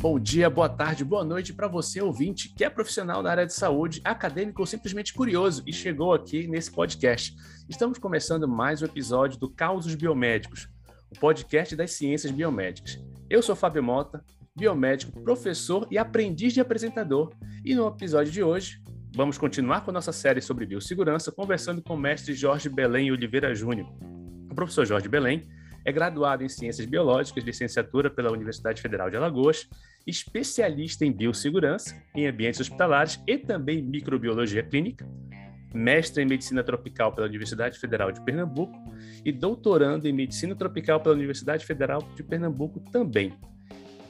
Bom dia, boa tarde, boa noite para você, ouvinte, que é profissional da área de saúde, acadêmico ou simplesmente curioso e chegou aqui nesse podcast. Estamos começando mais um episódio do Causos Biomédicos, o podcast das ciências biomédicas. Eu sou Fábio Mota, biomédico, professor e aprendiz de apresentador, e no episódio de hoje vamos continuar com a nossa série sobre biossegurança, conversando com o mestre Jorge Belém Oliveira Júnior. O professor Jorge Belém é graduado em Ciências Biológicas, licenciatura pela Universidade Federal de Alagoas, especialista em biossegurança em ambientes hospitalares e também microbiologia clínica, mestre em Medicina Tropical pela Universidade Federal de Pernambuco e doutorando em Medicina Tropical pela Universidade Federal de Pernambuco também.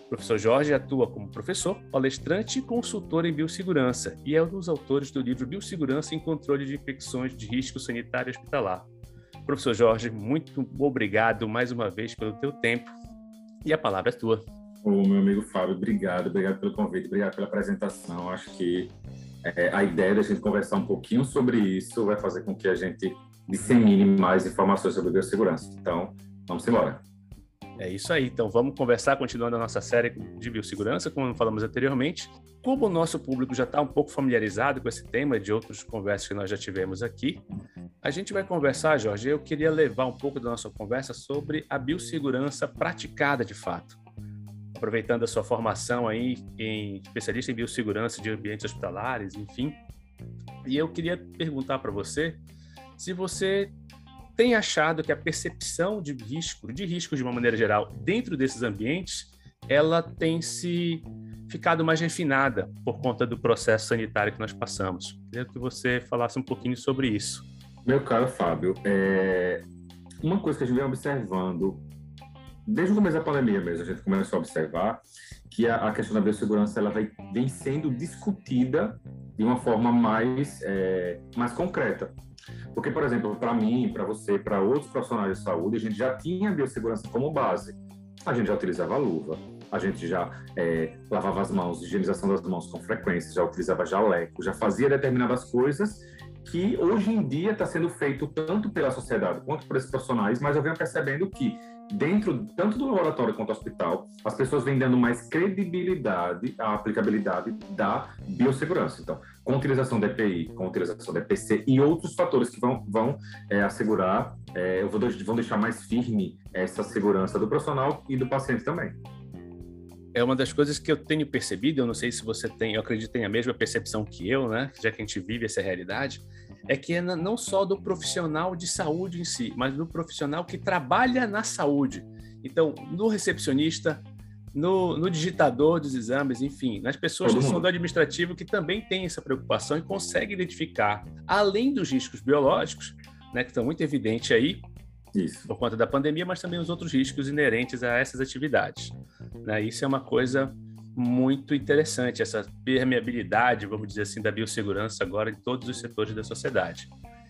O professor Jorge atua como professor, palestrante e consultor em biossegurança e é um dos autores do livro Biossegurança em Controle de Infecções de Risco Sanitário Hospitalar, Professor Jorge, muito obrigado mais uma vez pelo teu tempo e a palavra é tua. Ô, meu amigo Fábio, obrigado, obrigado pelo convite, obrigado pela apresentação. Acho que é, a ideia da gente conversar um pouquinho sobre isso vai fazer com que a gente dissemine mais informações sobre biossegurança. Então, vamos embora. É isso aí. Então, vamos conversar, continuando a nossa série de biossegurança, como falamos anteriormente. Como o nosso público já está um pouco familiarizado com esse tema de outras conversas que nós já tivemos aqui, a gente vai conversar, Jorge. Eu queria levar um pouco da nossa conversa sobre a biossegurança praticada de fato. Aproveitando a sua formação aí em especialista em biossegurança de ambientes hospitalares, enfim. E eu queria perguntar para você se você tem achado que a percepção de risco, de risco de uma maneira geral, dentro desses ambientes, ela tem se ficado mais refinada por conta do processo sanitário que nós passamos. Queria que você falasse um pouquinho sobre isso. Meu caro Fábio, é... uma coisa que a gente vem observando desde o começo da pandemia mesmo, a gente começou a observar que a, questão da biossegurança ela vai, vem sendo discutida de uma forma mais, é, mais concreta. Porque, por exemplo, para mim, para você, para outros profissionais de saúde, a gente já tinha a biossegurança como base. A gente já utilizava luva, a gente já é, lavava as mãos, higienização das mãos com frequência, já utilizava jaleco, já fazia determinadas coisas que hoje em dia está sendo feito tanto pela sociedade quanto por esses profissionais, mas eu venho percebendo que dentro tanto do laboratório quanto do hospital, as pessoas vêm dando mais credibilidade à aplicabilidade da biossegurança. Então, com utilização da EPI, com utilização da EPC e outros fatores que vão, vão é, assegurar, é, vão deixar mais firme essa segurança do profissional e do paciente também é uma das coisas que eu tenho percebido, eu não sei se você tem, eu acredito que tem a mesma percepção que eu, né, já que a gente vive essa realidade, é que é não só do profissional de saúde em si, mas do profissional que trabalha na saúde. Então, no recepcionista, no, no digitador dos exames, enfim, nas pessoas que são do administrativo que também têm essa preocupação e conseguem identificar, além dos riscos biológicos, né, que estão muito evidentes aí, isso. por conta da pandemia, mas também os outros riscos inerentes a essas atividades. Né? Isso é uma coisa muito interessante, essa permeabilidade, vamos dizer assim, da biossegurança agora em todos os setores da sociedade.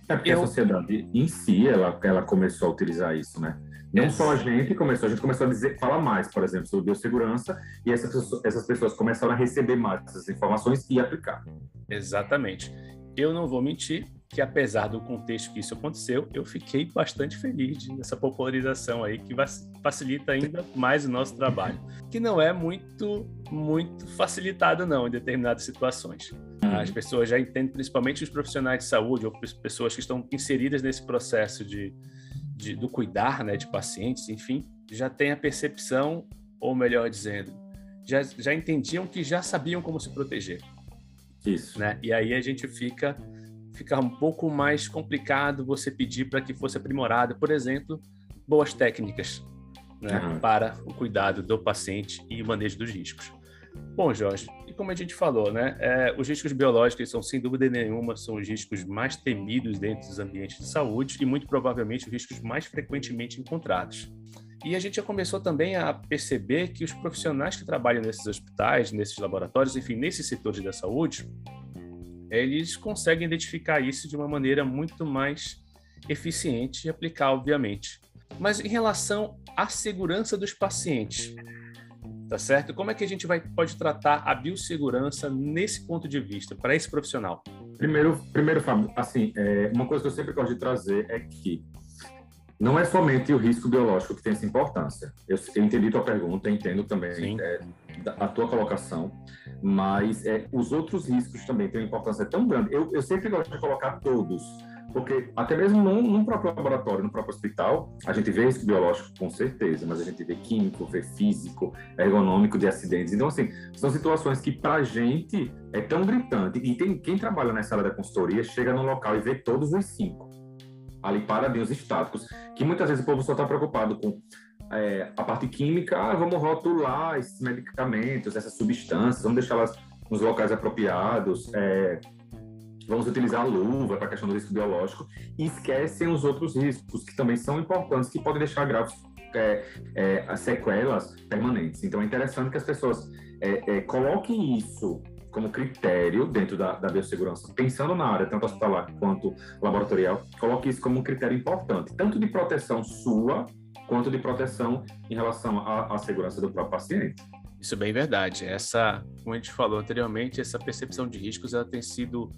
É porque Eu... a sociedade em si, ela, ela começou a utilizar isso, né? Não só a gente começou, a gente começou a dizer, falar mais, por exemplo, sobre biossegurança, e essas, essas pessoas começaram a receber mais essas informações e aplicar. Exatamente. Eu não vou mentir, que apesar do contexto que isso aconteceu, eu fiquei bastante feliz dessa popularização aí que facilita ainda mais o nosso trabalho, que não é muito muito facilitado não em determinadas situações. Uhum. As pessoas já entendem, principalmente os profissionais de saúde ou pessoas que estão inseridas nesse processo de, de do cuidar, né, de pacientes, enfim, já têm a percepção, ou melhor dizendo, já, já entendiam que já sabiam como se proteger. Isso. Né? E aí a gente fica ficar um pouco mais complicado você pedir para que fosse aprimorado, por exemplo, boas técnicas né, uhum. para o cuidado do paciente e o manejo dos riscos. Bom, Jorge, e como a gente falou, né, é, os riscos biológicos são, sem dúvida nenhuma, são os riscos mais temidos dentro dos ambientes de saúde e, muito provavelmente, os riscos mais frequentemente encontrados. E a gente já começou também a perceber que os profissionais que trabalham nesses hospitais, nesses laboratórios, enfim, nesses setores da saúde, eles conseguem identificar isso de uma maneira muito mais eficiente e aplicar, obviamente. Mas em relação à segurança dos pacientes, tá certo? Como é que a gente vai, pode tratar a biossegurança nesse ponto de vista, para esse profissional? Primeiro, primeiro Fábio, assim, é, uma coisa que eu sempre gosto de trazer é que não é somente o risco biológico que tem essa importância. Eu, eu entendi tua pergunta, entendo também é, a tua colocação, mas é, os outros riscos também têm uma importância tão grande. Eu, eu sempre gosto de colocar todos, porque até mesmo num, num, próprio laboratório, no próprio hospital, a gente vê risco biológico com certeza, mas a gente vê químico, vê físico, ergonômico de acidentes. Então, assim, são situações que para a gente é tão gritante. E tem, quem trabalha nessa área da consultoria chega no local e vê todos os cinco ali paradinhos estáticos, que muitas vezes o povo só está preocupado com é, a parte química, ah, vamos rotular esses medicamentos, essas substâncias, vamos deixá-las nos locais apropriados, é, vamos utilizar a luva para a questão do risco biológico, e esquecem os outros riscos, que também são importantes, que podem deixar graves é, é, sequelas permanentes. Então, é interessante que as pessoas é, é, coloquem isso como critério dentro da, da biossegurança, pensando na área tanto hospitalar quanto laboratorial, coloque isso como um critério importante, tanto de proteção sua quanto de proteção em relação à, à segurança do próprio paciente. Isso é bem verdade. Essa, como a gente falou anteriormente, essa percepção de riscos ela tem sido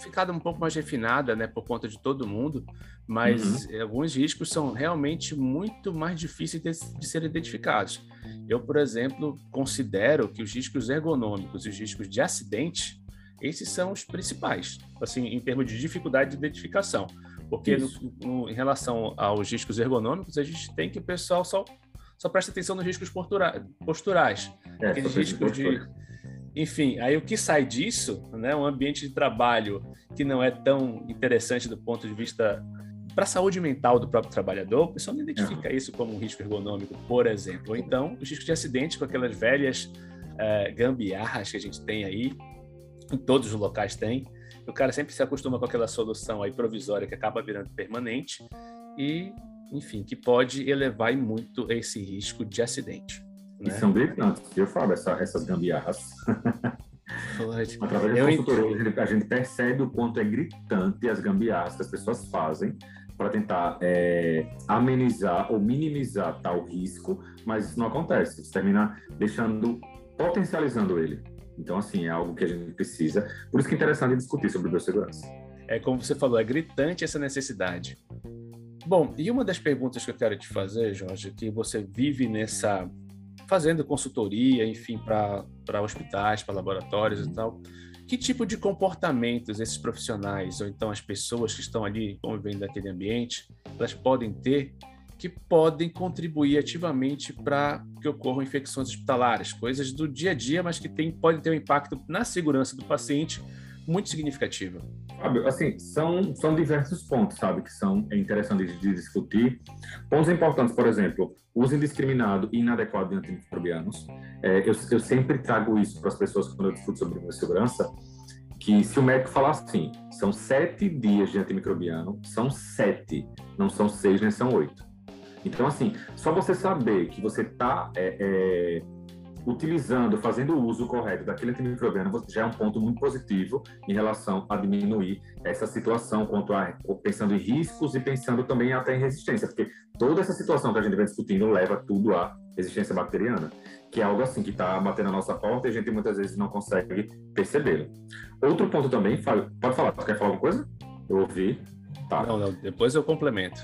ficada um pouco mais refinada, né, por conta de todo mundo, mas uhum. alguns riscos são realmente muito mais difíceis de, de serem identificados. Eu, por exemplo, considero que os riscos ergonômicos e os riscos de acidente, esses são os principais, assim, em termos de dificuldade de identificação. Porque no, no, em relação aos riscos ergonômicos, a gente tem que o pessoal só, só presta atenção nos riscos postura, posturais. É, aqueles riscos de. Enfim, aí o que sai disso, né, um ambiente de trabalho que não é tão interessante do ponto de vista para a saúde mental do próprio trabalhador, o pessoal não identifica uhum. isso como um risco ergonômico, por exemplo. Ou então, os riscos de acidente com aquelas velhas uh, gambiarras que a gente tem aí, em todos os locais tem, o cara sempre se acostuma com aquela solução aí provisória que acaba virando permanente e, enfim, que pode elevar muito esse risco de acidente. Né? E são gritantes, eu falo, essa, essas gambiarras. Através da consultoria, a gente percebe o quanto é gritante as gambiarras que as pessoas fazem para tentar é, amenizar ou minimizar tal risco, mas isso não acontece. Isso termina deixando, potencializando ele. Então, assim, é algo que a gente precisa. Por isso que é interessante discutir sobre biossegurança. É como você falou, é gritante essa necessidade. Bom, e uma das perguntas que eu quero te fazer, Jorge, que você vive nessa fazendo consultoria, enfim, para hospitais, para laboratórios e tal. Que tipo de comportamentos esses profissionais ou então as pessoas que estão ali convivendo naquele ambiente, elas podem ter que podem contribuir ativamente para que ocorram infecções hospitalares, coisas do dia a dia, mas que tem, podem ter um impacto na segurança do paciente muito significativo. Fábio, assim, são, são diversos pontos, sabe, que são interessantes de discutir. Pontos importantes, por exemplo, uso indiscriminado e inadequado de antimicrobianos. É, eu, eu sempre trago isso para as pessoas quando eu discuto sobre segurança, que se o médico falar assim, são sete dias de antimicrobiano, são sete, não são seis nem são oito. Então, assim, só você saber que você está é, é, utilizando, fazendo o uso correto daquele antimicrobiano, já é um ponto muito positivo em relação a diminuir essa situação, quanto a pensando em riscos e pensando também até em resistência, porque toda essa situação que a gente vem discutindo leva tudo à resistência bacteriana, que é algo assim que está batendo na nossa porta e a gente muitas vezes não consegue percebê-lo. Outro ponto também, pode falar, quer falar alguma coisa? Eu ouvi. Tá. Não, não, depois eu complemento.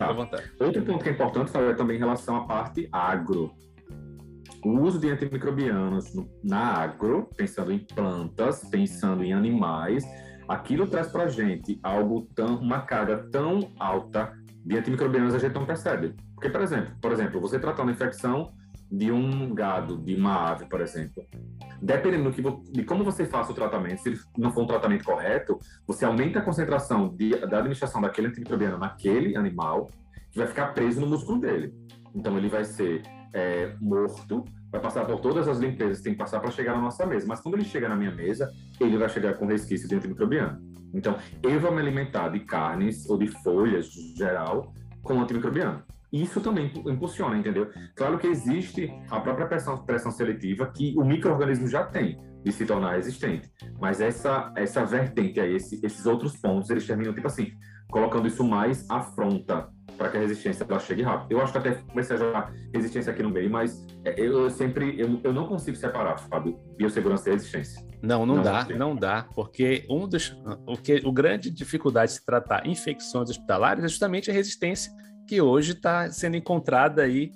Tá. Outro ponto que é importante é também em relação à parte agro. O uso de antimicrobianos na agro, pensando em plantas, pensando em animais, aquilo traz para a gente algo tão, uma carga tão alta de antimicrobianos a gente não percebe. Porque, por exemplo, por exemplo, você tratando a infecção de um gado, de uma ave, por exemplo, dependendo que, de como você faça o tratamento, se não for um tratamento correto, você aumenta a concentração de, da administração daquele antimicrobiano naquele animal, que vai ficar preso no músculo dele. Então, ele vai ser é, morto, vai passar por todas as limpezas que tem que passar para chegar na nossa mesa. Mas quando ele chegar na minha mesa, ele vai chegar com resquício de antimicrobiano. Então, eu vou me alimentar de carnes ou de folhas, geral, com antimicrobiano. Isso também impulsiona, entendeu? Claro que existe a própria pressão, pressão seletiva que o microorganismo já tem de se tornar resistente. Mas essa, essa vertente aí, esse, esses outros pontos, eles terminam tipo assim, colocando isso mais afronta para que a resistência ela chegue rápido. Eu acho que até comecei a jogar resistência aqui no meio, mas é, eu sempre eu, eu não consigo separar, Fábio, biossegurança e resistência. Não, não, não dá, não dá, porque um dos o que o grande dificuldade de se tratar infecções hospitalares é justamente a resistência que hoje está sendo encontrada aí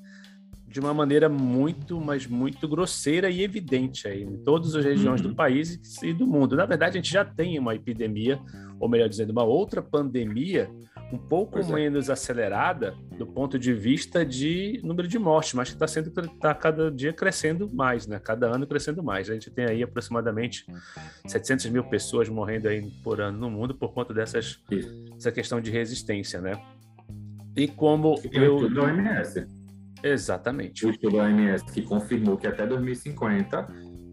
de uma maneira muito, mas muito grosseira e evidente aí em todas as regiões uhum. do país e do mundo. Na verdade, a gente já tem uma epidemia, ou melhor dizendo, uma outra pandemia um pouco é. menos acelerada do ponto de vista de número de mortes, mas que está sendo tá cada dia crescendo mais, né? Cada ano crescendo mais. A gente tem aí aproximadamente 700 mil pessoas morrendo aí por ano no mundo por conta dessas essa questão de resistência, né? E como e eu do OMS. Exatamente. O estudo da OMS que confirmou que até 2050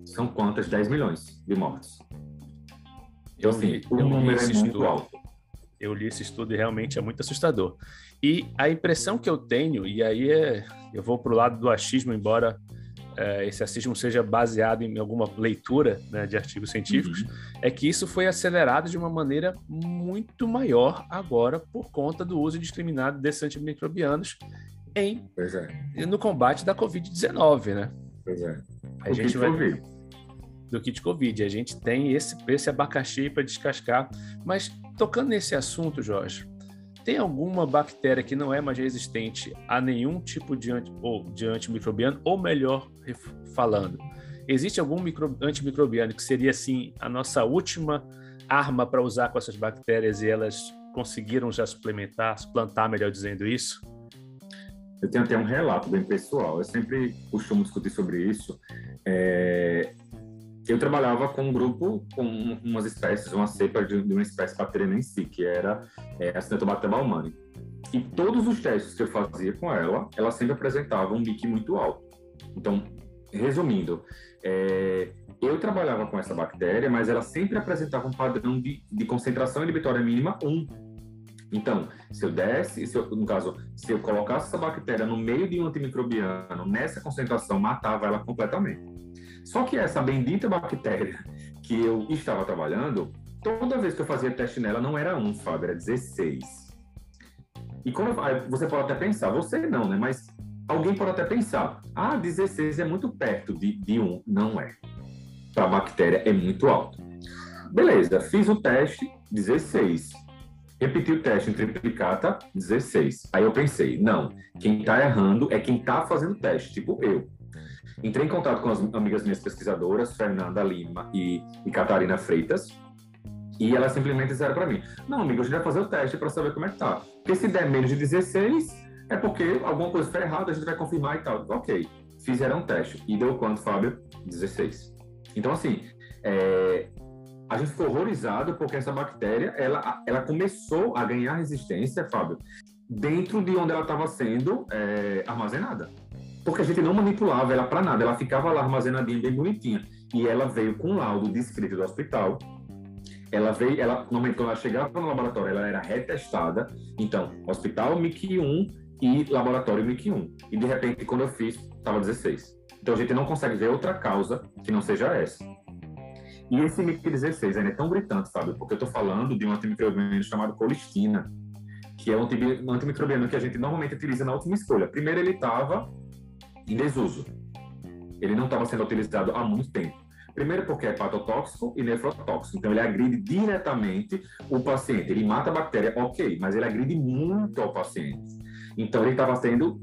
são quantas 10 milhões de mortes. Então, assim, o número é muito estudo. alto eu li esse estudo e realmente é muito assustador. E a impressão que eu tenho, e aí é, eu vou para o lado do achismo, embora é, esse achismo seja baseado em alguma leitura né, de artigos científicos, uhum. é que isso foi acelerado de uma maneira muito maior agora por conta do uso indiscriminado desses antimicrobianos em, é. no combate da Covid-19, né? Pois é. A o gente vai... COVID. Do kit Covid. A gente tem esse, esse abacaxi para descascar, mas Tocando nesse assunto, Jorge, tem alguma bactéria que não é mais resistente a nenhum tipo de, anti, ou, de antimicrobiano, ou melhor falando, existe algum micro, antimicrobiano que seria assim a nossa última arma para usar com essas bactérias e elas conseguiram já suplementar, suplantar, melhor dizendo isso? Eu tenho até um relato bem pessoal. Eu sempre costumo discutir sobre isso. É, eu trabalhava com um grupo com umas espécies, uma cepa de, uma espécie bacteriana em si, que era é, a Cinetobacter baumani. E todos os testes que eu fazia com ela, ela sempre apresentava um MIC muito alto. Então, resumindo, é, eu trabalhava com essa bactéria, mas ela sempre apresentava um padrão de, de concentração inibitória mínima 1. Então, se eu desse, se eu, no caso, se eu colocasse essa bactéria no meio de um antimicrobiano, nessa concentração, matava ela completamente. Só que essa bendita bactéria que eu estava trabalhando, toda vez que eu fazia teste nela, não era um, Fábio, era 16. E quando você pode até pensar, você não, né? Mas alguém pode até pensar, ah, 16 é muito perto de, de 1. Não é. Para a bactéria é muito alto. Beleza, fiz o teste, 16. Repeti o teste em triplicata, 16. Aí eu pensei, não, quem está errando é quem está fazendo o teste, tipo eu. Entrei em contato com as amigas minhas pesquisadoras, Fernanda Lima e, e Catarina Freitas, e elas simplesmente disseram para mim: Não, amigo, a gente vai fazer o teste para saber como é que tá. Porque se der menos de 16, é porque alguma coisa foi errada, a gente vai confirmar e tal. Ok, fizeram um teste. E deu quanto, Fábio? 16. Então, assim, é, a gente ficou horrorizado porque essa bactéria ela, ela começou a ganhar resistência, Fábio, dentro de onde ela estava sendo é, armazenada porque a gente não manipulava ela para nada, ela ficava lá armazenadinha, bem bonitinha. E ela veio com um laudo descrito do hospital. Ela veio, ela, no momento que ela chegava no laboratório, ela era retestada. Então, hospital MIC 1 e laboratório MIC 1. E de repente, quando eu fiz, estava 16. Então a gente não consegue ver outra causa que não seja essa. E esse MIC 16 é tão gritante, sabe? Porque eu estou falando de um antimicrobiano chamado colistina, que é um antimicrobiano que a gente normalmente utiliza na última escolha. Primeiro ele estava em desuso. Ele não estava sendo utilizado há muito tempo. Primeiro porque é patotóxico e nefrotóxico, então ele agride diretamente o paciente. Ele mata a bactéria, ok, mas ele agride muito ao paciente. Então ele estava sendo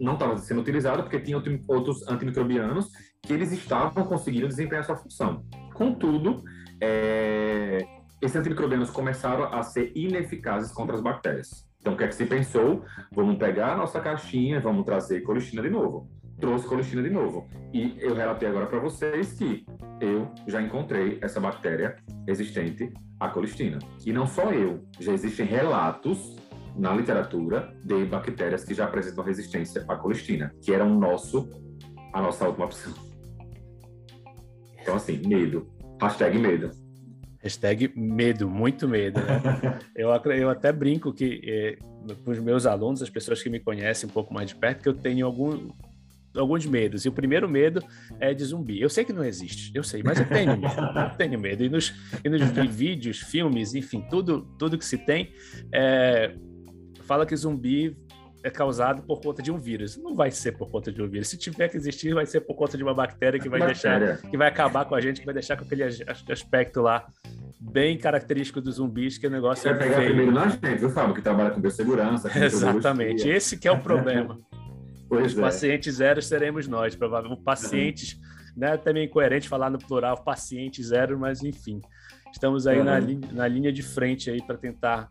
não estava sendo utilizado porque tinha outros antimicrobianos que eles estavam conseguindo desempenhar sua função. Contudo, é, esses antimicrobianos começaram a ser ineficazes contra as bactérias. Então o que é que se pensou? Vamos pegar a nossa caixinha, vamos trazer colistina de novo trouxe colistina de novo. E eu relatei agora para vocês que eu já encontrei essa bactéria resistente à colistina. E não só eu, já existem relatos na literatura de bactérias que já apresentam resistência à colistina, que era o nosso, a nossa última opção. Então, assim, medo. Hashtag medo. Hashtag medo, muito medo. Né? eu, eu até brinco que eh, com os meus alunos, as pessoas que me conhecem um pouco mais de perto, que eu tenho algum, alguns medos. E o primeiro medo é de zumbi. Eu sei que não existe, eu sei, mas eu tenho medo. eu tenho medo. E nos, e nos vídeos, filmes, enfim, tudo, tudo que se tem, é, fala que zumbi é causado por conta de um vírus. Não vai ser por conta de um vírus. Se tiver que existir, vai ser por conta de uma bactéria que vai bactéria. deixar, que vai acabar com a gente, que vai deixar com aquele aspecto lá bem característico dos zumbis, que o negócio é pegar feio. primeiro na gente, viu, Fábio, que trabalha com biossegurança. Exatamente. Esse que é o problema. Pois Os é. pacientes zero seremos nós, provavelmente. Pacientes, uhum. né? Também incoerente falar no plural, paciente zero, mas enfim. Estamos aí uhum. na, linha, na linha de frente aí para tentar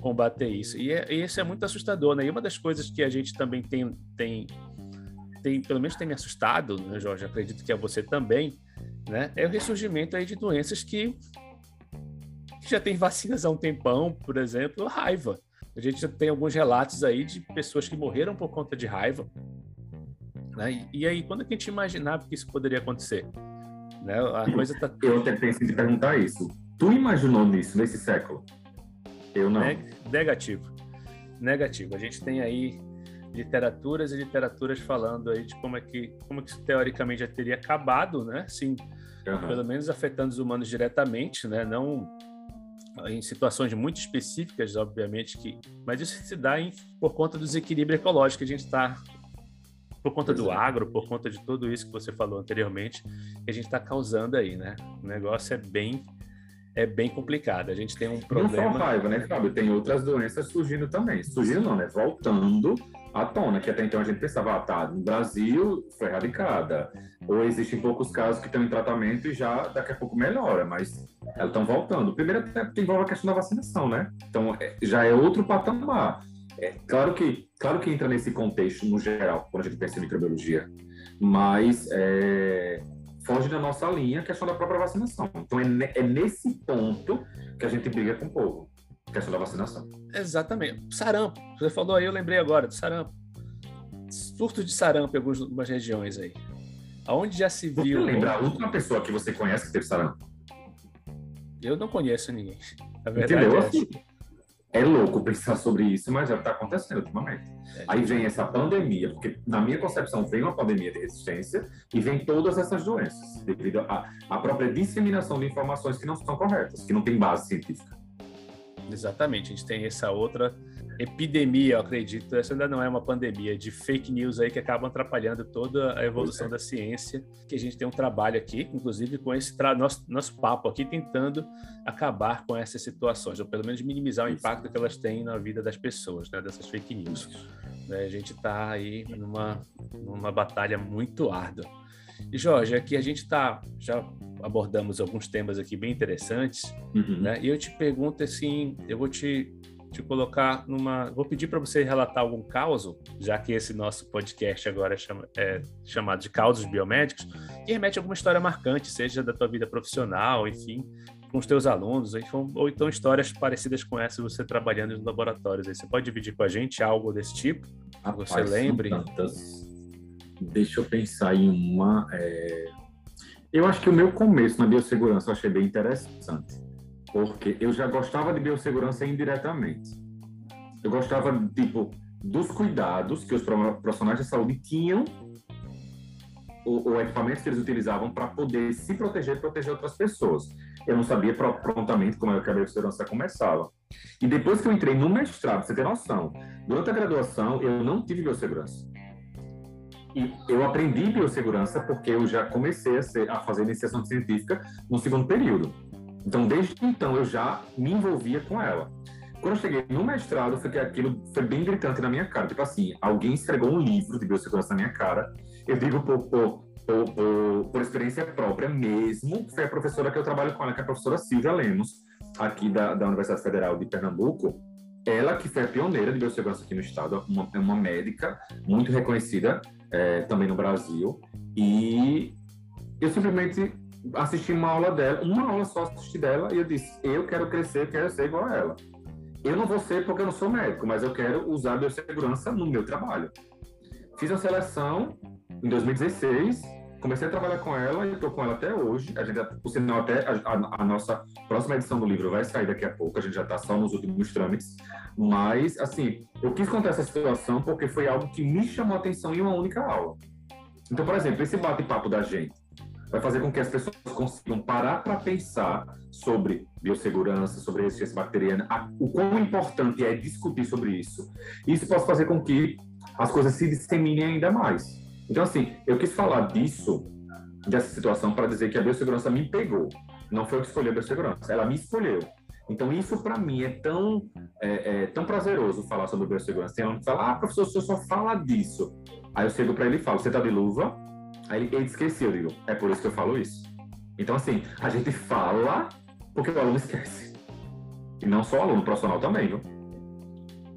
combater isso. E, é, e, isso é muito assustador, né? E uma das coisas que a gente também tem, tem, tem pelo menos tem me assustado, né, Jorge? Acredito que é você também, né? É o ressurgimento aí de doenças que, que já tem vacinas há um tempão, por exemplo, raiva. A gente já tem alguns relatos aí de pessoas que morreram por conta de raiva. Né? E, e aí, quando é que a gente imaginava que isso poderia acontecer? Né? A coisa tá... Eu até pensei em perguntar isso. Tu imaginou nisso nesse século? Eu não. Negativo. Negativo. A gente tem aí literaturas e literaturas falando aí de como é que, como é que isso teoricamente já teria acabado, né? Sim, uhum. pelo menos afetando os humanos diretamente, né? Não em situações muito específicas, obviamente, que, mas isso se dá em, por conta do desequilíbrio ecológico que a gente está, por conta do agro, por conta de tudo isso que você falou anteriormente, que a gente está causando aí, né? O negócio é bem é bem complicado. A gente tem um problema. Não só raiva, né, Fábio? Tem outras doenças surgindo também. Surgindo não, né? Voltando à tona, que até então a gente pensava, ah, tá, no Brasil foi erradicada. Ou existem poucos casos que estão em tratamento e já daqui a pouco melhora, mas estão voltando. Primeiro até envolve a questão da vacinação, né? Então é, já é outro patamar. É, claro que claro que entra nesse contexto no geral, quando a gente pensa em microbiologia, mas é, foge da nossa linha a questão da própria vacinação. Então, é, é nesse ponto que a gente briga com o povo, a questão da vacinação. Exatamente. Sarampo. Você falou aí, eu lembrei agora do sarampo. Surto de sarampo em algumas regiões aí. Aonde já se viu... Você lembra a última pessoa que você conhece que teve sarampo? Eu não conheço ninguém. Verdade Entendeu? É é louco pensar sobre isso, mas é o que está acontecendo ultimamente. É, Aí vem essa pandemia, porque na minha concepção vem uma pandemia de resistência e vem todas essas doenças, devido à própria disseminação de informações que não são corretas, que não tem base científica. Exatamente, a gente tem essa outra epidemia, eu acredito, essa ainda não é uma pandemia, de fake news aí que acabam atrapalhando toda a evolução é. da ciência, que a gente tem um trabalho aqui, inclusive com esse nosso, nosso papo aqui, tentando acabar com essas situações, ou pelo menos minimizar o impacto que elas têm na vida das pessoas, né, dessas fake news. Né, a gente está aí numa, numa batalha muito árdua. E Jorge, aqui a gente está já abordamos alguns temas aqui bem interessantes, uhum. né? E eu te pergunto assim, eu vou te te colocar numa. Vou pedir para você relatar algum caso, já que esse nosso podcast agora é, chama, é chamado de Causos Biomédicos, que remete a alguma história marcante, seja da tua vida profissional, enfim, com os teus alunos, ou, ou então histórias parecidas com essa você trabalhando nos laboratórios. Você pode dividir com a gente algo desse tipo? Rapaz, você lembre? Deixa eu pensar em uma. É... Eu acho que o meu começo na biossegurança eu achei bem interessante porque eu já gostava de biossegurança indiretamente. Eu gostava, tipo, dos cuidados que os profissionais de saúde tinham o, o equipamento que eles utilizavam para poder se proteger e proteger outras pessoas. Eu não sabia prontamente como é que a biossegurança começava. E depois que eu entrei no mestrado, você tem noção, durante a graduação eu não tive biossegurança. E eu aprendi biossegurança porque eu já comecei a, ser, a fazer iniciação científica no segundo período. Então, desde então, eu já me envolvia com ela. Quando eu cheguei no mestrado, foi que aquilo foi bem gritante na minha cara. Tipo assim, alguém esfregou um livro de biossegurança na minha cara. Eu digo por, por, por, por, experiência própria mesmo, foi a professora que eu trabalho com ela, que é a professora Silvia Lemos, aqui da, da Universidade Federal de Pernambuco. Ela que foi a pioneira de biossegurança aqui no estado, uma, uma médica muito reconhecida é, também no Brasil. E eu simplesmente assisti uma aula dela, uma aula só assisti dela, e eu disse: eu quero crescer, quero ser igual a ela. Eu não vou ser porque eu não sou médico, mas eu quero usar a biossegurança no meu trabalho. Fiz a seleção em 2016, comecei a trabalhar com ela e estou com ela até hoje. A gente, por sinal, até a, a, a, nossa próxima edição do livro vai sair daqui a pouco, a gente já está só nos últimos trâmites. Mas, assim, eu quis contar essa situação porque foi algo que me chamou a atenção em uma única aula. Então, por exemplo, esse bate-papo da gente vai fazer com que as pessoas consigam parar para pensar sobre biossegurança, sobre resistência bacteriana, a, o quão importante é discutir sobre isso. Isso pode fazer com que as coisas se disseminem ainda mais. Então, assim, eu quis falar disso, dessa situação, para dizer que a biossegurança me pegou. Não foi eu que escolhi a biossegurança, ela me escolheu. Então, isso para mim é tão, é, é, tão prazeroso falar sobre biossegurança. Tem aluno que fala, ah, professor, o senhor só fala disso. Aí eu chego para ele e falo, você tá de luva? Aí ele, esqueceu, eu digo, é por isso que eu falo isso. Então, assim, a gente fala porque o aluno esquece. E não só o aluno, o profissional também, viu?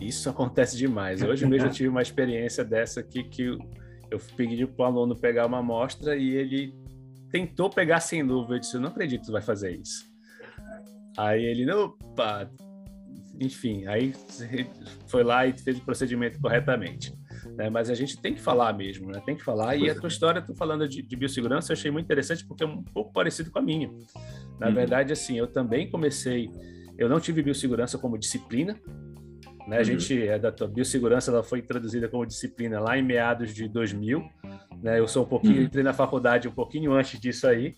Isso acontece demais. Hoje mesmo eu tive uma experiência dessa aqui que eu pedi para o aluno pegar uma amostra e ele tentou pegar sem luva. Eu disse, eu não acredito que você vai fazer isso. Aí ele, opa, enfim, aí foi lá e fez o procedimento corretamente. Né? Mas a gente tem que falar mesmo, né? Tem que falar. E a tua história, tu falando de, de, biossegurança, eu achei muito interessante porque é um pouco parecido com a minha. Na uhum. verdade, assim, eu também comecei. Eu não tive biossegurança como disciplina. Né? A uhum. gente, é da biossegurança, ela foi introduzida como disciplina lá em meados de 2000. Né? Eu sou um pouquinho, uhum. entrei na faculdade um pouquinho antes disso aí.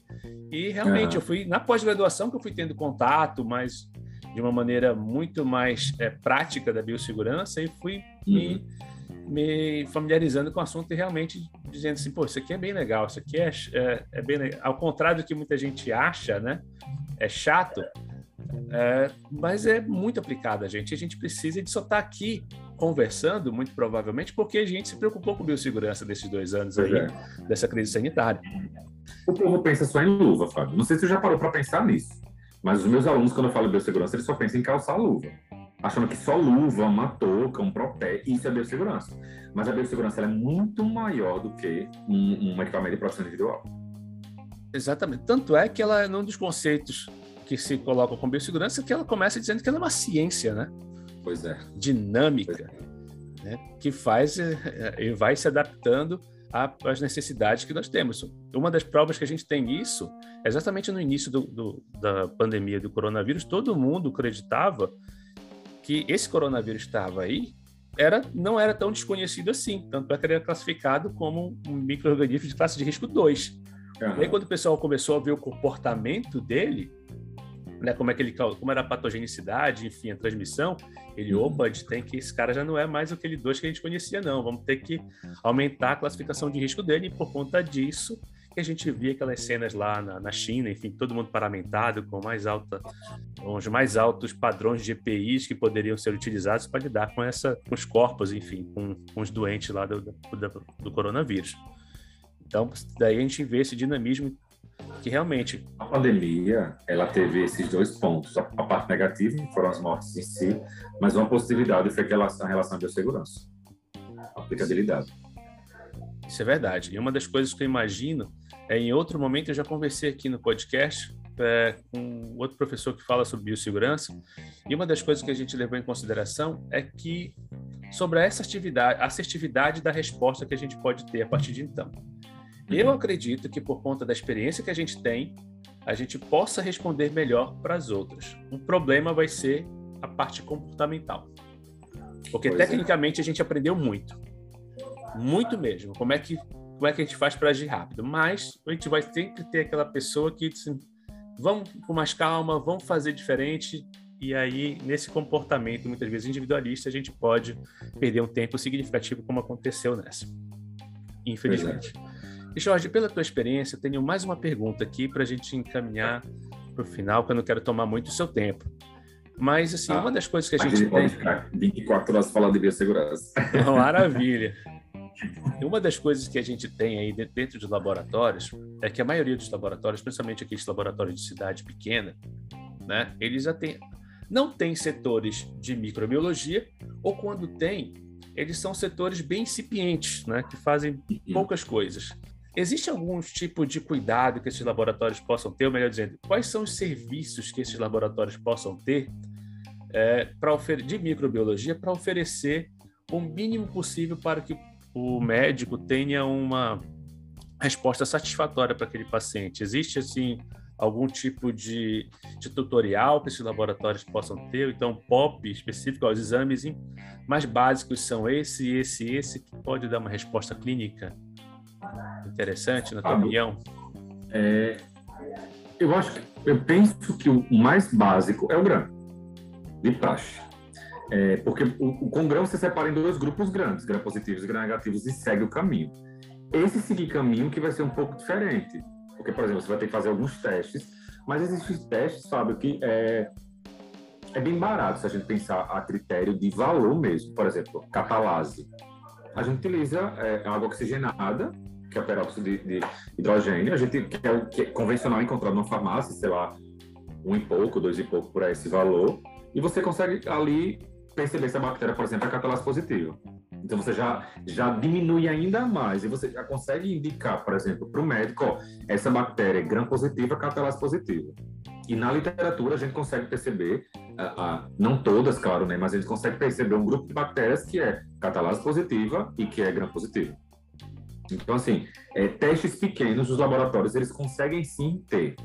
E realmente, eu fui na pós-graduação que eu fui tendo contato, mas de uma maneira muito mais é, prática da biossegurança e fui me, uhum. Me, familiarizando com o assunto e realmente dizendo assim, pô, isso aqui é bem legal, isso aqui é, é, é bem legal. Ao contrário do que muita gente acha, né? É chato, é, mas é muito aplicado a gente. A gente precisa de só estar tá aqui conversando, muito provavelmente, porque a gente se preocupou com biossegurança desses dois anos aí, é. dessa crise sanitária. O povo pensa só em luva, Fábio. Não sei se você já parou para pensar nisso. Mas os meus alunos, quando eu falo biossegurança, eles só pensam em calçar luva. Achando que só luva, uma touca, um propé, isso é biossegurança. Mas a biossegurança é muito maior do que um, um equipamento de proteção individual. Exatamente. Tanto é que ela é um dos conceitos que se coloca com biossegurança que ela começa dizendo que ela é uma ciência, né? Pois é. Dinâmica, pois é. Né? que faz eh, e vai se adaptando às necessidades que nós temos. Uma das provas que a gente tem isso é exatamente no início do, do, da pandemia do coronavírus, todo mundo acreditava que esse coronavírus estava aí, era, não era tão desconhecido assim, tanto é que ele era classificado como um microorganismo de classe de risco 2. Uhum. E aí, quando o pessoal começou a ver o comportamento dele, né, como, é que ele, como era a patogenicidade, enfim, a transmissão, ele, uhum. opa, a gente tem que, esse cara já não é mais aquele dois que a gente conhecia, não, vamos ter que aumentar a classificação de risco dele, e por conta disso, que a gente via aquelas cenas lá na, na, China, enfim, todo mundo paramentado, com mais alta, com os mais altos padrões de EPIs que poderiam ser utilizados para lidar com, essa, com os corpos, enfim, com, com os doentes lá do, do, do coronavírus. Então, daí a gente vê esse dinamismo que realmente a pandemia ela teve esses dois pontos. A, parte negativa que foram as mortes em si mas uma positividade foi a relação, a relação de segurança a aplicabilidade. Isso é verdade. E uma das coisas que eu imagino é em outro momento eu já conversei aqui no podcast é, com outro professor que fala sobre biossegurança e uma das coisas que a gente levou em consideração é que sobre essa atividade, a assertividade da resposta que a gente pode ter a partir de então eu acredito que por conta da experiência que a gente tem, a gente possa responder melhor para as outras. Um problema vai ser a parte comportamental. Porque pois é. tecnicamente é. a gente aprendeu muito. Muito mesmo. Como é que como é que a gente faz para agir rápido? Mas a gente vai sempre ter aquela pessoa que diz, vamos com mais calma, vamos fazer diferente. E aí, nesse comportamento, muitas vezes individualista, a gente pode perder um tempo significativo, como aconteceu nessa. Infelizmente. É. Jorge, pela tua experiência, tenho mais uma pergunta aqui para a gente encaminhar para o final, que eu não quero tomar muito o seu tempo. Mas, assim, ah, uma das coisas que a, a gente, gente tem... ficar 24 horas falando de biossegurança. Maravilha. Uma das coisas que a gente tem aí dentro de laboratórios é que a maioria dos laboratórios, principalmente aqueles laboratórios de cidade pequena, né, eles já têm, não têm setores de microbiologia, ou quando tem, eles são setores bem incipientes, né, que fazem uhum. poucas coisas. Existe algum tipo de cuidado que esses laboratórios possam ter, ou melhor dizendo, quais são os serviços que esses laboratórios possam ter é, de microbiologia para oferecer o mínimo possível para que o médico tenha uma resposta satisfatória para aquele paciente? Existe, assim, algum tipo de, de tutorial que esses laboratórios possam ter? Então, POP específico aos exames mais básicos são esse, esse, esse, que pode dar uma resposta clínica interessante, na tua opinião? É, eu acho que, eu penso que o mais básico é o grão, de praxe. É, porque o, o, com grão você separa em dois grupos grandes, gram positivos e gram negativos, e segue o caminho. Esse seguir caminho que vai ser um pouco diferente. Porque, por exemplo, você vai ter que fazer alguns testes, mas existem testes, Fábio, que é, é bem barato se a gente pensar a critério de valor mesmo. Por exemplo, catalase a gente utiliza é, água oxigenada, que é peróxido de, de, hidrogênio, a gente, que é que é convencional encontrado numa farmácia, sei lá, um e pouco, dois e pouco por esse valor, e você consegue ali perceber se a bactéria, por exemplo, é catalase positiva. Então você já, já diminui ainda mais e você já consegue indicar, por exemplo, para o médico, ó, essa bactéria é gram positiva, catalase positiva. E na literatura a gente consegue perceber, uh, uh, não todas, claro, né, mas a gente consegue perceber um grupo de bactérias que é catalase positiva e que é gram positiva. Então, assim, é, testes pequenos dos laboratórios, eles conseguem sim ter.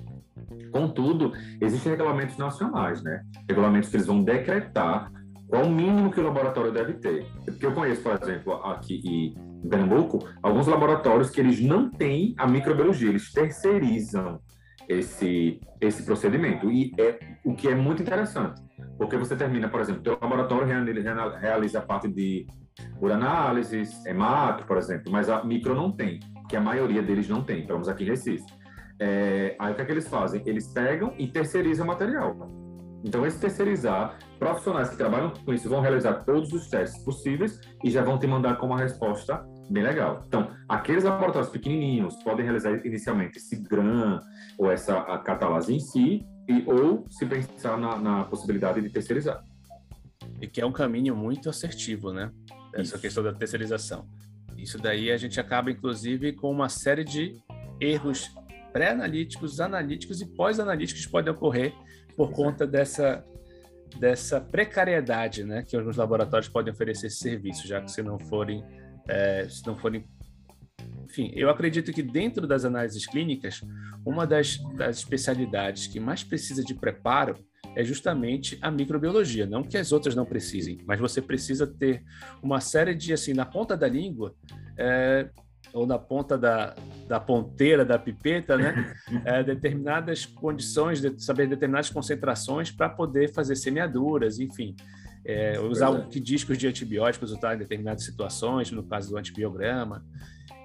Contudo, existem regulamentos nacionais, né? Regulamentos que eles vão decretar qual o mínimo que o laboratório deve ter. Porque eu conheço, por exemplo, aqui em Pernambuco, alguns laboratórios que eles não têm a microbiologia, eles terceirizam esse, esse procedimento. E é o que é muito interessante, porque você termina, por exemplo, o teu laboratório realiza a parte de uranálises, hemato, por exemplo, mas a micro não tem, que a maioria deles não tem, pelo menos aqui em Recife. É, aí o que é que eles fazem? Eles pegam e terceirizam o material. Então, esse terceirizar, profissionais que trabalham com isso vão realizar todos os testes possíveis e já vão te mandar com uma resposta bem legal. Então, aqueles laboratórios pequenininhos podem realizar inicialmente esse GRAM ou essa a catalase em si, e, ou se pensar na, na possibilidade de terceirizar. E que é um caminho muito assertivo, né? Essa Isso. questão da terceirização. Isso daí a gente acaba, inclusive, com uma série de erros pré-analíticos, analíticos e pós-analíticos que podem ocorrer por conta dessa, dessa precariedade né, que os laboratórios podem oferecer esse serviço, já que se não forem, é, se não forem enfim, eu acredito que dentro das análises clínicas, uma das, das especialidades que mais precisa de preparo é justamente a microbiologia. Não que as outras não precisem, mas você precisa ter uma série de, assim, na ponta da língua, é, ou na ponta da, da ponteira da pipeta, né? É, determinadas condições, de saber determinadas concentrações para poder fazer semeaduras, enfim. É, usar o que discos de antibióticos usar em determinadas situações, no caso do antibiograma.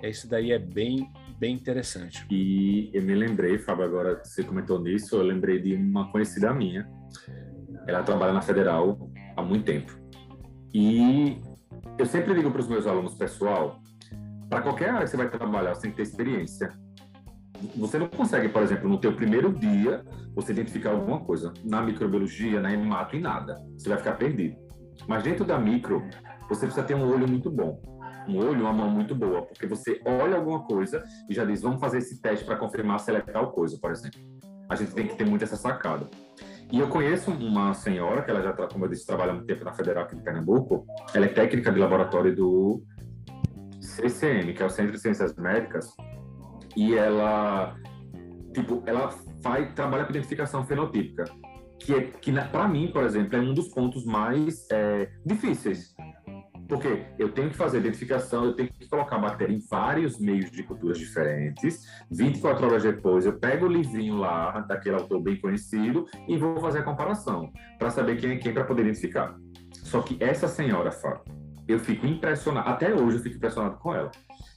É, isso daí é bem, bem interessante. E eu me lembrei, Fábio, agora você comentou nisso, eu lembrei de uma conhecida minha. Ela trabalha na Federal há muito tempo. E eu sempre digo para os meus alunos, pessoal, para qualquer área que você vai trabalhar, você tem que ter experiência. Você não consegue, por exemplo, no teu primeiro dia, você identificar alguma coisa na microbiologia, na hemato e nada. Você vai ficar perdido. Mas dentro da micro, você precisa ter um olho muito bom. Um olho, uma mão muito boa, porque você olha alguma coisa e já diz, vamos fazer esse teste para confirmar se ela é tal coisa, por exemplo. A gente tem que ter muito essa sacada. E eu conheço uma senhora, que ela já, como eu disse, trabalha muito tempo na Federal aqui de Pernambuco. Ela é técnica de laboratório do CCM, que é o Centro de Ciências Médicas, e ela, tipo, ela faz, trabalha com identificação fenotípica, que, é, que para mim, por exemplo, é um dos pontos mais é, difíceis. Porque eu tenho que fazer identificação, eu tenho que colocar a bactéria em vários meios de culturas diferentes. 24 horas depois, eu pego o livrinho lá, daquele autor bem conhecido, e vou fazer a comparação, para saber quem é quem, para poder identificar. Só que essa senhora, Fábio, eu fico impressionado, até hoje eu fico impressionado com ela.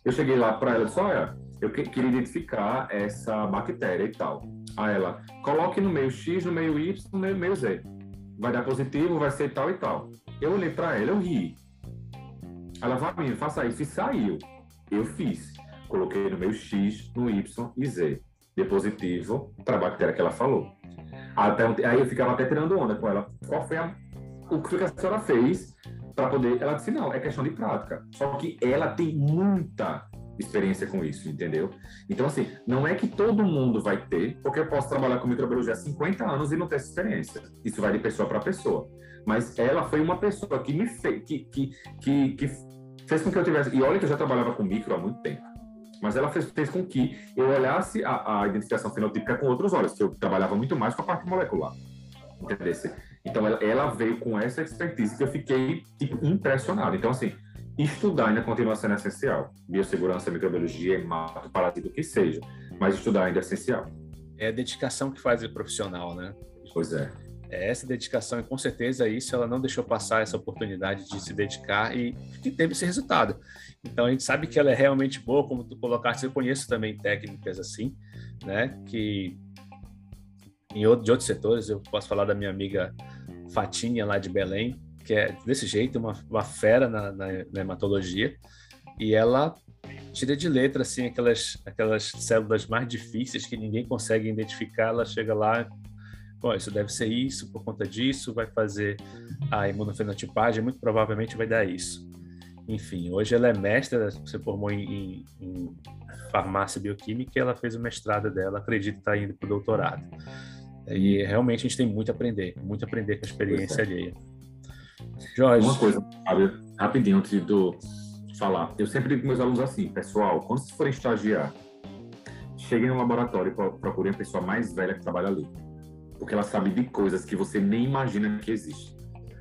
Eu cheguei lá para ela e disse, olha, eu que, queria identificar essa bactéria e tal. Aí ela, coloque no meio X, no meio Y, no meio, Z. Vai dar positivo, vai ser tal e tal. Eu olhei para ela, eu ri. Ela, vai, menino, faça isso. E saiu. Eu fiz. Coloquei no meio X, no Y e Z. De positivo para a bactéria que ela falou. Até, aí eu ficava até tirando onda com ela. Qual foi a, o que a senhora fez para poder. Ela disse: não, é questão de prática. Só que ela tem muita experiência com isso, entendeu? Então, assim, não é que todo mundo vai ter, porque eu posso trabalhar com microbiologia há 50 anos e não ter essa experiência. Isso vai de pessoa para pessoa. Mas ela foi uma pessoa que me fez, que, que, que, que, fez com que eu tivesse. E olha que eu já trabalhava com micro há muito tempo. Mas ela fez, fez com que eu olhasse a, a identificação fenotípica com outros olhos, que eu trabalhava muito mais com a parte molecular. Entendeu? Então ela, ela, veio com essa expertise que eu fiquei tipo, impressionado. Então, assim, estudar ainda continua sendo essencial. Biossegurança, microbiologia, hemato, parasita, o que seja. Mas estudar ainda é essencial. É a dedicação que faz o profissional, né? Pois é. É essa dedicação, e com certeza isso ela não deixou passar essa oportunidade de se dedicar e que teve esse resultado. Então a gente sabe que ela é realmente boa, como tu colocaste, eu conheço também técnicas assim, né? Que em outro, de outros setores, eu posso falar da minha amiga Fatinha lá de Belém, que é desse jeito, uma, uma fera na, na, na hematologia, e ela tira de letra assim aquelas aquelas células mais difíceis que ninguém consegue identificar, ela chega lá, bom, isso deve ser isso por conta disso, vai fazer a imunofenotipagem, muito provavelmente vai dar isso. Enfim, hoje ela é mestra, se formou em, em, em farmácia bioquímica e ela fez o mestrado dela, acredito estar tá indo para o doutorado. E realmente a gente tem muito a aprender, muito a aprender com a experiência é. alheia. Jorge. Uma coisa, Fábio, rapidinho antes do falar. Eu sempre digo com meus alunos assim, pessoal, quando vocês forem estagiar, cheguem no laboratório e procurem a pessoa mais velha que trabalha ali. Porque ela sabe de coisas que você nem imagina que existe.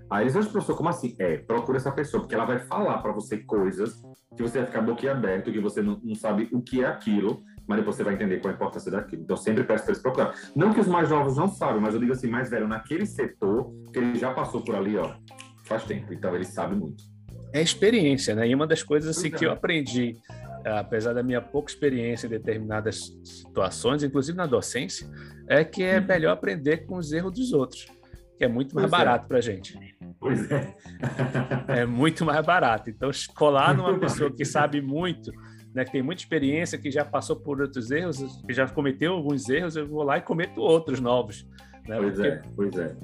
Aí eles dizem, professor, como assim? É, procura essa pessoa, porque ela vai falar para você coisas que você vai ficar boquiaberto, que você não, não, sabe o que é aquilo, mas depois você vai entender qual a importância daquilo. Então, sempre peço para eles procurar. Não que os mais novos não sabem, mas eu digo assim, mais velho naquele setor, que ele já passou por ali, ó, faz tempo. Então, ele sabe muito. É experiência, né? E uma das coisas assim, que eu aprendi, apesar da minha pouca experiência em determinadas situações, inclusive na docência, é que é uhum. melhor aprender com os erros dos outros, que é muito mais pois é. barato é. para a gente. Pois é. é muito mais barato. Então, colar numa pessoa que sabe muito, né, que tem muita experiência, que já passou por outros erros, que já cometeu alguns erros, eu vou lá e cometo outros novos. Né? Pois Porque... é, pois é.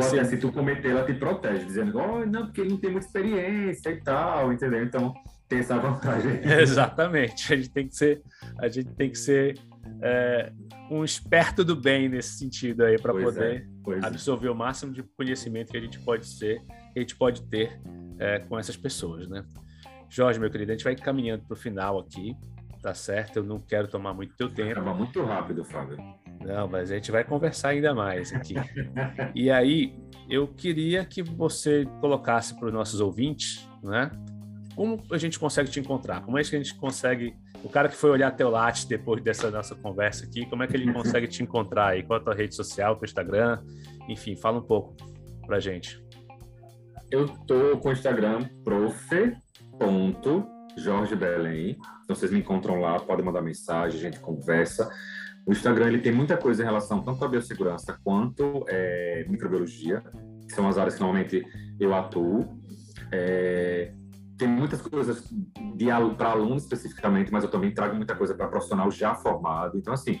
Ser... até se tu cometer, ela te protege, dizendo, oh, não, porque ele não tem muita experiência e tal, entendeu? Então, tem essa vantagem. Exatamente. A gente tem que ser, a gente tem que ser é, um esperto do bem nesse sentido aí, para poder é, absorver é. o máximo de conhecimento que a gente pode ser, que a gente pode ter é, com essas pessoas, né? Jorge, meu querido, a gente vai caminhando para o final aqui, tá certo? Eu não quero tomar muito teu tempo. Acaba muito rápido, Fábio. Não, mas a gente vai conversar ainda mais aqui. e aí, eu queria que você colocasse para os nossos ouvintes, né? Como a gente consegue te encontrar? Como é que a gente consegue o cara que foi olhar teu latte depois dessa nossa conversa aqui, como é que ele consegue te encontrar aí? Qual a tua rede social, teu Instagram? Enfim, fala um pouco pra gente. Eu tô com o Instagram prof.jorgebelém. Então vocês me encontram lá, podem mandar mensagem, a gente conversa. O Instagram ele tem muita coisa em relação tanto à biossegurança quanto é, microbiologia, que são as áreas que normalmente eu atuo. É, tem muitas coisas para aluno especificamente, mas eu também trago muita coisa para profissional já formado. Então, assim,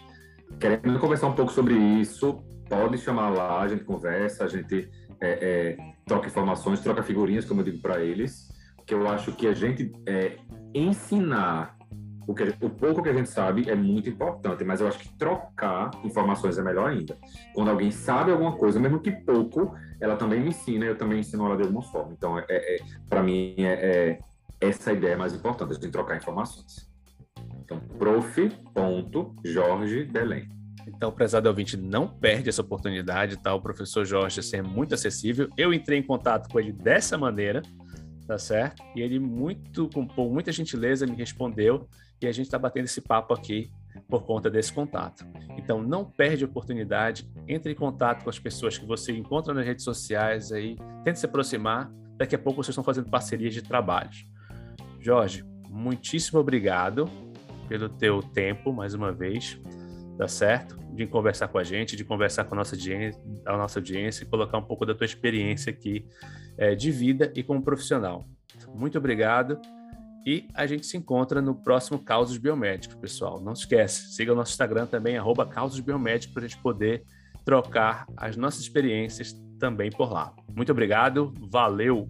querendo conversar um pouco sobre isso, pode chamar lá, a gente conversa, a gente é, é, troca informações, troca figurinhas, como eu digo para eles, que eu acho que a gente é, ensinar o, que, o pouco que a gente sabe é muito importante, mas eu acho que trocar informações é melhor ainda. Quando alguém sabe alguma coisa, mesmo que pouco, ela também me ensina, eu também ensino ela de alguma forma. Então, é, é para mim, é, é, essa ideia é mais importante, a gente trocar informações. Então, prof.jorgebelém. Então, prezado ouvinte, não perde essa oportunidade, tá? O professor Jorge ser muito acessível. Eu entrei em contato com ele dessa maneira, tá certo? E ele, muito, com muita gentileza, me respondeu e a gente está batendo esse papo aqui por conta desse contato. Então, não perde a oportunidade, entre em contato com as pessoas que você encontra nas redes sociais aí, tente se aproximar. Daqui a pouco vocês estão fazendo parcerias de trabalho. Jorge, muitíssimo obrigado pelo teu tempo, mais uma vez, tá certo? De conversar com a gente, de conversar com a nossa audiência, a nossa audiência e colocar um pouco da tua experiência aqui é, de vida e como profissional. Muito obrigado. E a gente se encontra no próximo Causos Biomédicos, pessoal. Não se esquece, siga o nosso Instagram também, arroba Causos Biomédicos, para a gente poder trocar as nossas experiências também por lá. Muito obrigado, valeu!